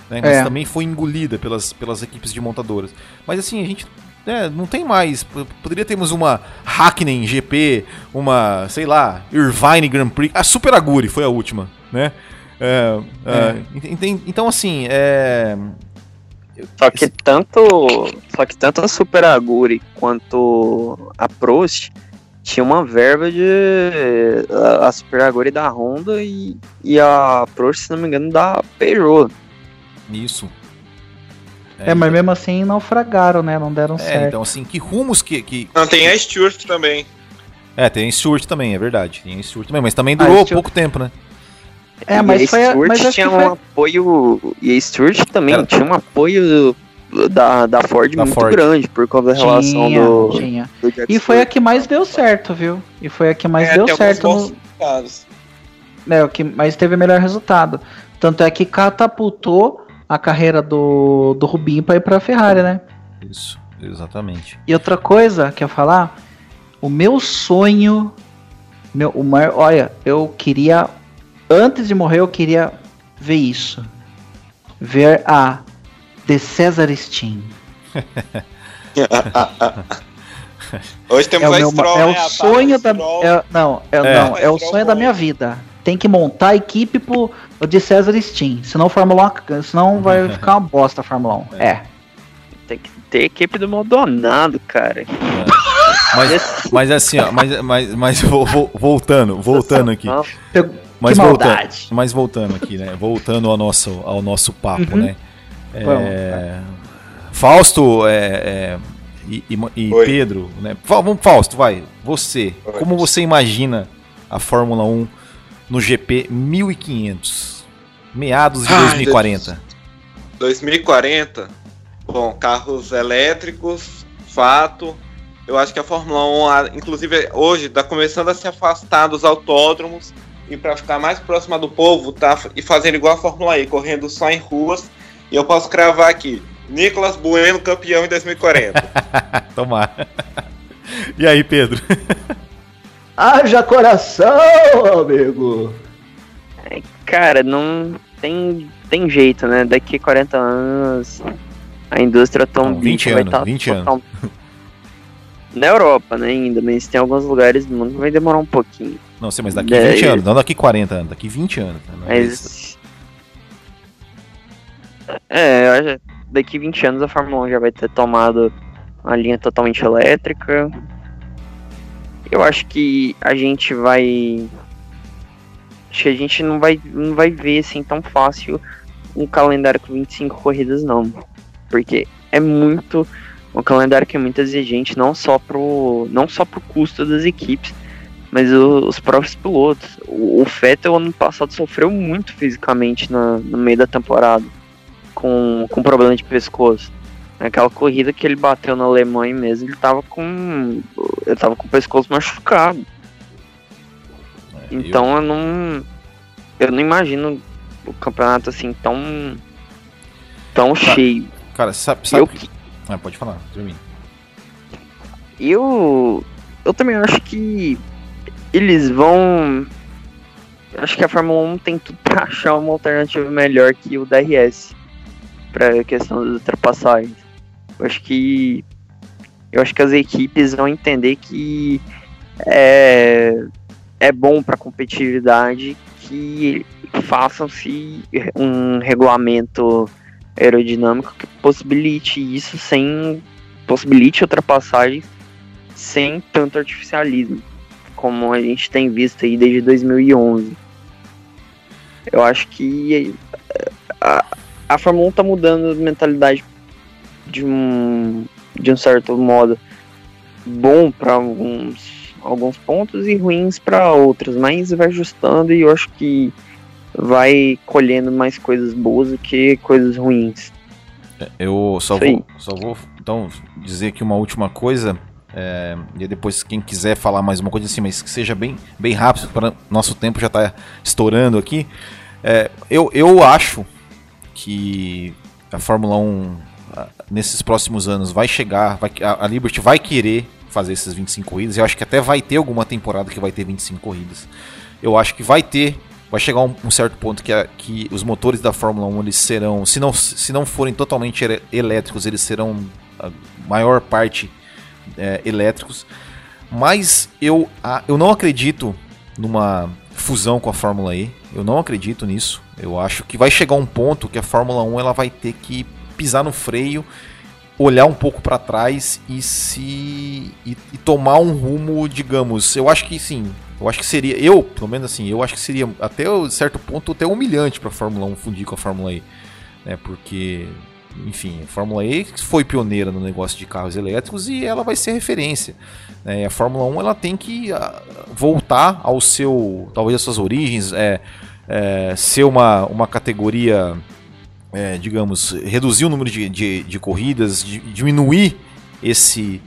Né? Mas é. também foi engolida pelas, pelas equipes de montadoras. Mas assim, a gente é, não tem mais. Poderia termos uma Hackney GP, uma, sei lá, Irvine Grand Prix. A Super Aguri foi a última, né? É, é. então, assim, é. Só que tanto, só que tanto a Super Aguri quanto a Prost tinha uma verba de a Super Aguri da Honda e, e a Prost, se não me engano, da Peugeot. Isso. É, é mas então- mesmo assim naufragaram, né? Não deram é, certo. Então, assim, que rumos que. que... Não, tem a Stewart também. É, tem a Stewart também, é verdade. Tem a Stewart também, mas também durou ah, Stewart... pouco tempo, né? É, mas foi a, mas tinha um foi... apoio. E a Stewart também Era... tinha um apoio da, da Ford da muito Ford. grande por causa da tinha, relação do. Tinha. do e foi a que mais deu certo, viu? E foi a que mais é, deu certo no. É, o que mais teve melhor resultado. Tanto é que catapultou a carreira do, do Rubinho para ir para a Ferrari, né? Isso, exatamente. E outra coisa que eu falar, o meu sonho, meu, o maior, olha, eu queria antes de morrer eu queria ver isso. Ver a The Cesar Steam. Hoje temos é o, meu, Stroll, é o né? sonho da é, não, é, é. não, é o sonho da minha vida. Tem que montar a equipe pro de Cesar Steam, senão Fórmula 1, senão vai ficar uma bosta a Fórmula 1. É. tem que ter equipe do Maldonado, cara. É. Mas, mas assim, ó, mas, mas, mas voltando, voltando aqui. Mas voltando, mas voltando aqui, né? Voltando ao nosso, ao nosso papo, uhum. né? É, Fausto é, é, e, e Pedro, né? Vamos, Fausto, vai. Você, Oi. como você imagina a Fórmula 1 no GP 1500, meados de Ai, 2040? 2040? Bom, carros elétricos, fato. Eu acho que a Fórmula 1, inclusive hoje, está começando a se afastar dos autódromos e para ficar mais próxima do povo, tá e fazendo igual a Fórmula E, correndo só em ruas. E eu posso cravar aqui: Nicolas Bueno campeão em 2040. Tomar. E aí, Pedro? Haja coração, amigo! Cara, não tem, tem jeito, né? Daqui 40 anos a indústria tão 20 anos, tá 20 total... anos. Na Europa, né, ainda, mas tem alguns lugares do mundo que vai demorar um pouquinho. Não sei, mas daqui é, 20 anos, não daqui 40 anos, daqui 20 anos. Né? Mas... É, daqui 20 anos a Fórmula 1 já vai ter tomado uma linha totalmente elétrica. Eu acho que a gente vai. Acho que a gente não vai, não vai ver assim tão fácil um calendário com 25 corridas, não. Porque é muito. Um calendário que é muito exigente, não só pro, não só pro custo das equipes, mas o, os próprios pilotos. O, o Vettel ano passado sofreu muito fisicamente na, no meio da temporada, com, com problema de pescoço. Aquela corrida que ele bateu na Alemanha mesmo, ele tava com. Ele tava com o pescoço machucado. É, então eu... eu não. Eu não imagino o campeonato assim tão. tão cara, cheio. Cara, sabe. sabe eu, que... ah, pode falar, termina. Eu. Eu também acho que eles vão. Acho que a Fórmula 1 tem tudo pra achar uma alternativa melhor que o DRS para a questão das ultrapassagens. Eu acho que eu acho que as equipes vão entender que é, é bom para competitividade que façam-se um regulamento aerodinâmico que possibilite isso sem possibilite ultrapassagens sem tanto artificialismo como a gente tem visto aí desde 2011. Eu acho que a, a Fórmula 1 tá mudando a mentalidade de um, de um certo modo bom para alguns, alguns pontos e ruins para outros, mas vai ajustando e eu acho que vai colhendo mais coisas boas do que coisas ruins. É, eu só vou, só vou então dizer aqui uma última coisa. É, e depois, quem quiser falar mais uma coisa assim, mas que seja bem, bem rápido, para nosso tempo já está estourando aqui. É, eu, eu acho que a Fórmula 1 nesses próximos anos vai chegar, vai, a, Liberty vai querer fazer esses 25 corridas. Eu acho que até vai ter alguma temporada que vai ter 25 corridas. Eu acho que vai ter, vai chegar um, um certo ponto que, a, que os motores da Fórmula 1 eles serão, se não, se não forem totalmente elétricos, eles serão a maior parte é, elétricos. Mas eu, a, eu não acredito numa fusão com a Fórmula E. Eu não acredito nisso. Eu acho que vai chegar um ponto que a Fórmula 1 ela vai ter que pisar no freio, olhar um pouco para trás e se e, e, tomar um rumo, digamos. Eu acho que sim. Eu acho que seria, eu, pelo menos assim, eu acho que seria até certo ponto até humilhante para a Fórmula 1 fundir com a Fórmula E, né? Porque enfim, a Fórmula E foi pioneira no negócio de carros elétricos e ela vai ser referência. É, a Fórmula 1 ela tem que uh, voltar ao seu, talvez as suas origens, é, é, ser uma, uma categoria, é, digamos, reduzir o número de, de, de corridas, diminuir esse,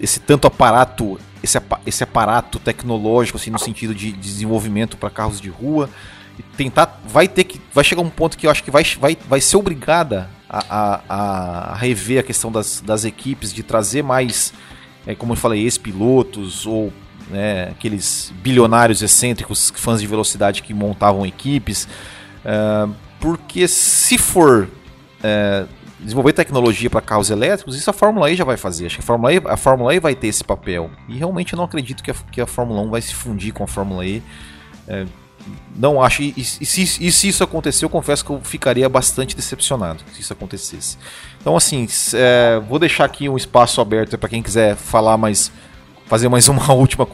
esse tanto aparato, esse, esse aparato tecnológico, assim, no sentido de, de desenvolvimento para carros de rua tentar vai ter que vai chegar um ponto que eu acho que vai, vai, vai ser obrigada a, a, a rever a questão das, das equipes, de trazer mais, é, como eu falei, ex-pilotos ou né, aqueles bilionários excêntricos, fãs de velocidade que montavam equipes. Uh, porque se for uh, desenvolver tecnologia para carros elétricos, isso a Fórmula E já vai fazer. Acho que a Fórmula E, a Fórmula E vai ter esse papel. E realmente eu não acredito que a, que a Fórmula 1 vai se fundir com a Fórmula E. Uh, não acho. E, e, se, e, se, isso acontecer, eu confesso que eu ficaria bastante decepcionado se isso acontecesse. Então, assim, é, vou deixar aqui um espaço aberto para quem quiser falar mais. Fazer mais uma última.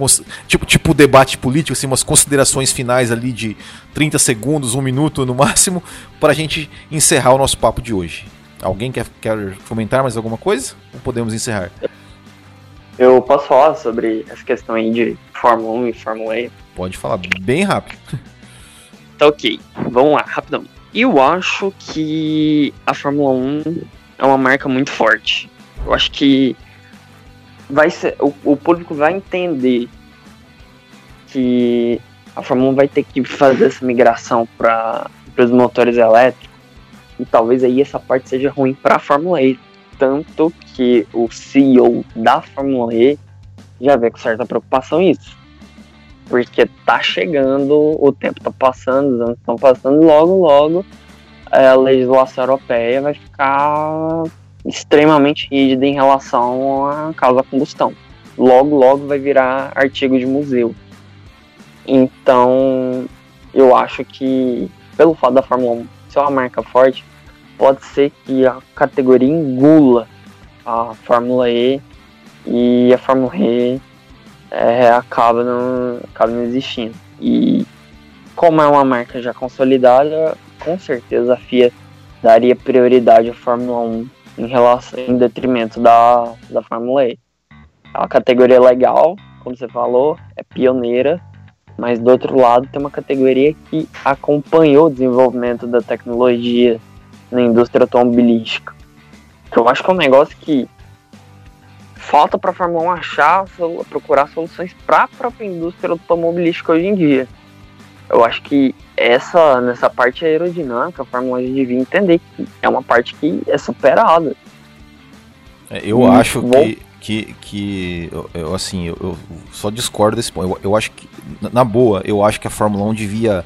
Tipo, tipo debate político, assim, umas considerações finais ali de 30 segundos, um minuto no máximo, para a gente encerrar o nosso papo de hoje. Alguém quer, quer comentar mais alguma coisa? Ou podemos encerrar? Eu posso falar sobre essa questão aí de Fórmula 1 e Fórmula E? Pode falar bem rápido. Tá ok. Vamos lá, rapidão. Eu acho que a Fórmula 1 é uma marca muito forte. Eu acho que vai ser, o, o público vai entender que a Fórmula 1 vai ter que fazer essa migração para os motores elétricos. E talvez aí essa parte seja ruim para a Fórmula E. Tanto que o CEO da Fórmula E já vê com certa preocupação isso porque tá chegando, o tempo tá passando, os anos estão passando, logo, logo a legislação europeia vai ficar extremamente rígida em relação à causa combustão. Logo, logo vai virar artigo de museu. Então, eu acho que, pelo fato da Fórmula 1 ser uma marca forte, pode ser que a categoria engula a Fórmula E e a Fórmula E é, acaba, não, acaba não existindo. E como é uma marca já consolidada, com certeza a FIA daria prioridade à Fórmula 1 em relação em detrimento da, da Fórmula E. É uma categoria legal, como você falou, é pioneira, mas do outro lado tem uma categoria que acompanhou o desenvolvimento da tecnologia na indústria automobilística. Que eu acho que é um negócio que falta para a Fórmula 1 achar, procurar soluções para a própria indústria automobilística hoje em dia. Eu acho que essa nessa parte aerodinâmica, a Fórmula 1 devia entender que é uma parte que é superada. É, eu e acho vou... que, que, que eu, eu assim, eu, eu, só discordo desse ponto. Eu, eu acho que, na boa, eu acho que a Fórmula 1 devia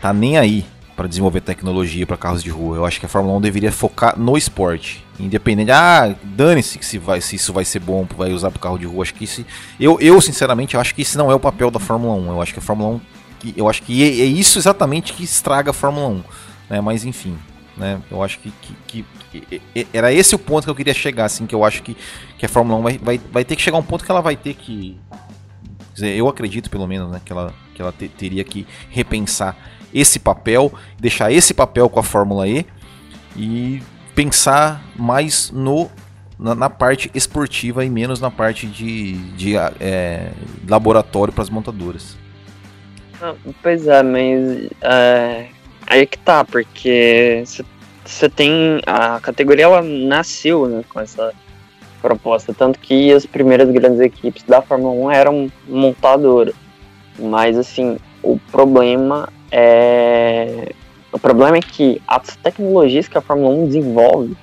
tá nem aí para desenvolver tecnologia para carros de rua. Eu acho que a Fórmula 1 deveria focar no esporte. Independente, ah, dane-se se, se isso vai ser bom, vai usar para carro de rua. Acho que isso, eu, eu sinceramente acho que isso não é o papel da Fórmula 1. Eu acho que a Fórmula 1, eu acho que é, é isso exatamente que estraga a Fórmula 1. Né? Mas enfim, né? Eu acho que, que, que, que, era esse o ponto que eu queria chegar, assim, que eu acho que, que a Fórmula 1 vai, vai, vai ter que chegar a um ponto que ela vai ter que, dizer, eu acredito pelo menos, né, que ela, que ela te, teria que repensar esse papel, deixar esse papel com a Fórmula E e pensar mais no na, na parte esportiva e menos na parte de, de é, laboratório para as montadoras. Ah, pois é, mas é, aí que tá, porque você tem a categoria ela nasceu né, com essa proposta, tanto que as primeiras grandes equipes da Fórmula 1 eram montadoras. Mas assim, o problema é... O problema é que as tecnologias que a Fórmula 1 desenvolve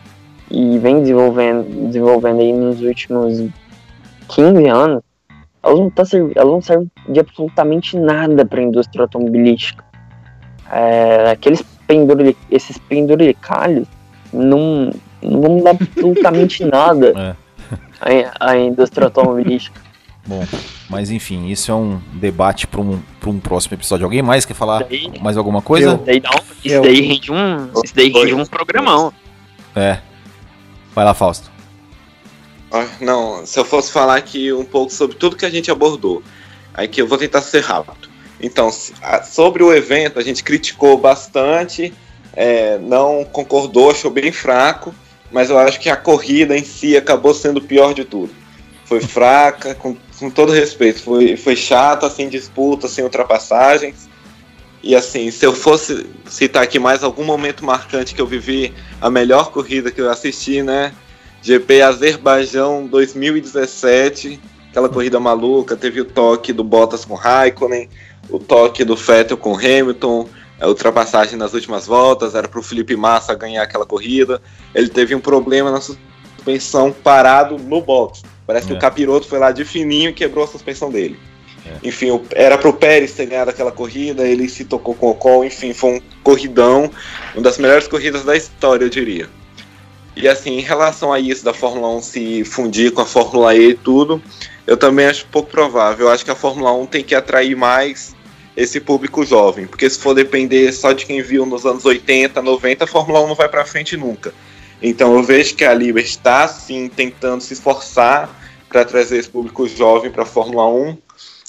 e vem desenvolvendo, desenvolvendo aí nos últimos 15 anos, elas não, tá serv... elas não servem de absolutamente nada para a indústria automobilística. É... Aqueles penduril... esses penduricalhos não, não vão dar absolutamente nada é. à indústria automobilística. Bom, mas enfim, isso é um debate para um, um próximo episódio. Alguém mais quer falar daí, mais alguma coisa? Isso daí, um, isso daí rende um, isso daí rende um programão. É. Vai lá, Fausto. Ah, não, se eu fosse falar aqui um pouco sobre tudo que a gente abordou, aí que eu vou tentar ser rápido. Então, sobre o evento, a gente criticou bastante, é, não concordou, achou bem fraco, mas eu acho que a corrida em si acabou sendo o pior de tudo. Foi fraca, com com todo respeito, foi, foi chato, assim, disputa, sem ultrapassagens. E assim, se eu fosse citar aqui mais algum momento marcante que eu vivi, a melhor corrida que eu assisti, né? GP Azerbaijão 2017, aquela corrida maluca, teve o toque do Bottas com Raikkonen, o toque do Vettel com Hamilton, a ultrapassagem nas últimas voltas, era para o Felipe Massa ganhar aquela corrida. Ele teve um problema na suspensão parado no box. Parece é. que o capiroto foi lá de fininho e quebrou a suspensão dele. É. Enfim, era pro Pérez ter ganhado aquela corrida, ele se tocou com o Ocon, enfim, foi um corridão, uma das melhores corridas da história, eu diria. E assim, em relação a isso da Fórmula 1 se fundir com a Fórmula E e tudo, eu também acho pouco provável. Eu acho que a Fórmula 1 tem que atrair mais esse público jovem, porque se for depender só de quem viu nos anos 80, 90, a Fórmula 1 não vai para frente nunca. Então eu vejo que a Liberty está sim tentando se esforçar para trazer esse público jovem para a Fórmula 1.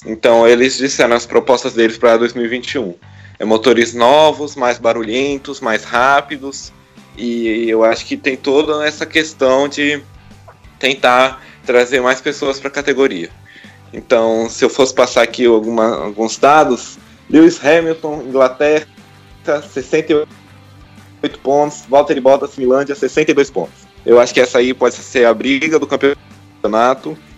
Então eles disseram as propostas deles para 2021. É motores novos, mais barulhentos, mais rápidos, e eu acho que tem toda essa questão de tentar trazer mais pessoas para a categoria. Então, se eu fosse passar aqui alguma, alguns dados, Lewis Hamilton, Inglaterra, 68 pontos, Valtteri Bottas, Finlândia, 62 pontos. Eu acho que essa aí pode ser a briga do campeonato,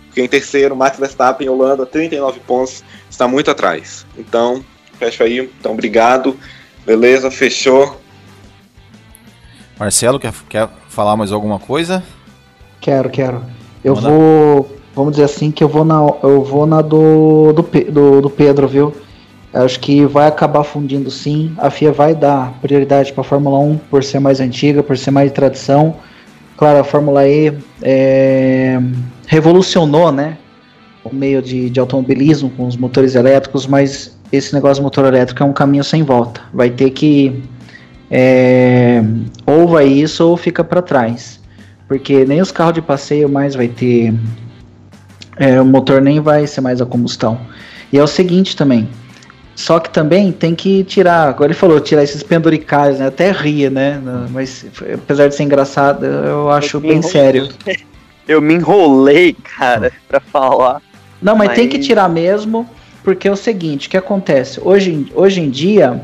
porque em terceiro, Max Verstappen, Holanda, 39 pontos, está muito atrás. Então, fecha aí. Então, obrigado. Beleza, fechou. Marcelo, quer, quer falar mais alguma coisa? Quero, quero. Eu Manda. vou, vamos dizer assim, que eu vou na, eu vou na do, do, do, do Pedro, viu? Acho que vai acabar fundindo sim. A FIA vai dar prioridade para a Fórmula 1 por ser mais antiga, por ser mais de tradição. Claro, a Fórmula E é, revolucionou né, o meio de, de automobilismo com os motores elétricos, mas esse negócio de motor elétrico é um caminho sem volta. Vai ter que é, ou vai isso ou fica para trás, porque nem os carros de passeio mais vai ter é, o motor nem vai ser mais a combustão. E é o seguinte também. Só que também tem que tirar, agora ele falou, tirar esses penduricais, né? Até ria, né? Mas apesar de ser engraçado, eu acho bem sério. Eu me enrolei, cara, pra falar. Não, mas, mas, tem que tirar mesmo, porque é o seguinte, o que acontece? Hoje, hoje em dia,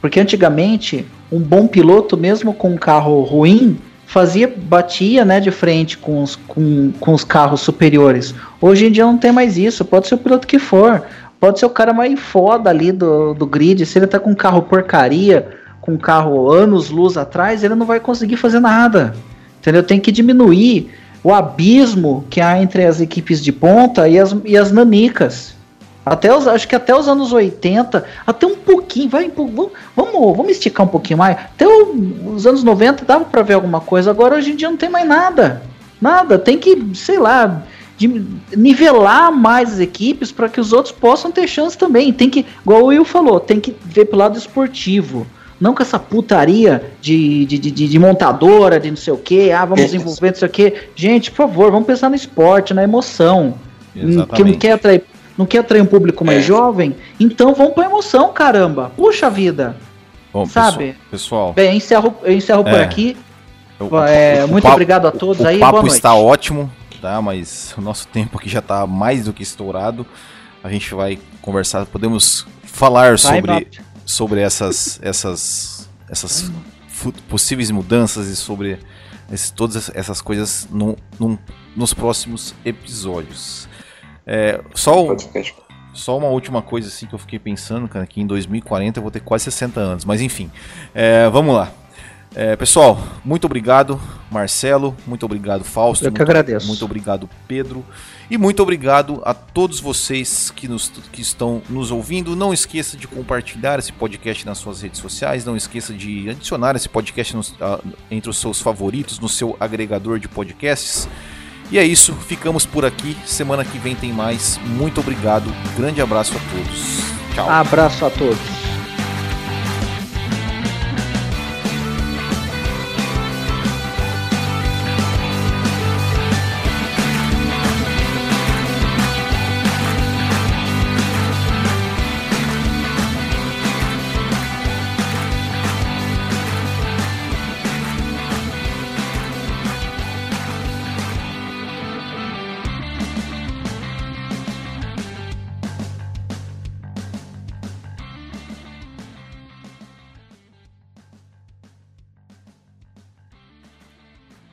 porque antigamente um bom piloto, mesmo com um carro ruim, fazia batia né, de frente com os, com, com os carros superiores. Hoje em dia não tem mais isso, pode ser o piloto que for. Pode ser o cara mais foda ali do, do grid. Se ele tá com um carro porcaria, com um carro anos luz atrás, ele não vai conseguir fazer nada. Entendeu? Tem que diminuir o abismo que há entre as equipes de ponta e as, e as nanicas. Até os, acho que até os anos 80, até um pouquinho, vai, vamos, vamos esticar um pouquinho mais. Até os anos 90 dava para ver alguma coisa, agora hoje em dia não tem mais nada. Nada, tem que, sei lá, nivelar mais as equipes para que os outros possam ter chance também. Tem que, igual o Will falou, tem que ver pelo lado esportivo. Não com essa putaria de, de, de, de montadora, de não sei o que, ah, vamos desenvolver não sei o que. Gente, por favor, vamos pensar no esporte, na emoção. Exatamente. Que não quer atrair, não quer atrair um público mais é. jovem, então vamos pra emoção, caramba. Puxa vida. Bom, sabe? Pessoal. Bem, eu encerro, eu encerro é. por aqui. é, muito papo, obrigado a todos o, aí. O papo está ótimo tá? Mas o nosso tempo aqui já está mais do que estourado. A gente vai conversar, podemos falar sobre, sobre essas, essas, essas possíveis mudanças e sobre esse, todas essas coisas no, no, nos próximos episódios. É, só, só uma última coisa assim que eu fiquei pensando, cara, que em 2040 eu vou ter quase 60 anos, mas enfim, é, vamos lá. É, pessoal, muito obrigado, Marcelo. Muito obrigado, Fausto. Eu que muito, agradeço. Muito obrigado, Pedro. E muito obrigado a todos vocês que, nos, que estão nos ouvindo. Não esqueça de compartilhar esse podcast nas suas redes sociais. Não esqueça de adicionar esse podcast nos, uh, entre os seus favoritos no seu agregador de podcasts. E é isso, ficamos por aqui. Semana que vem tem mais. Muito obrigado. Grande abraço a todos. Tchau. Abraço a todos.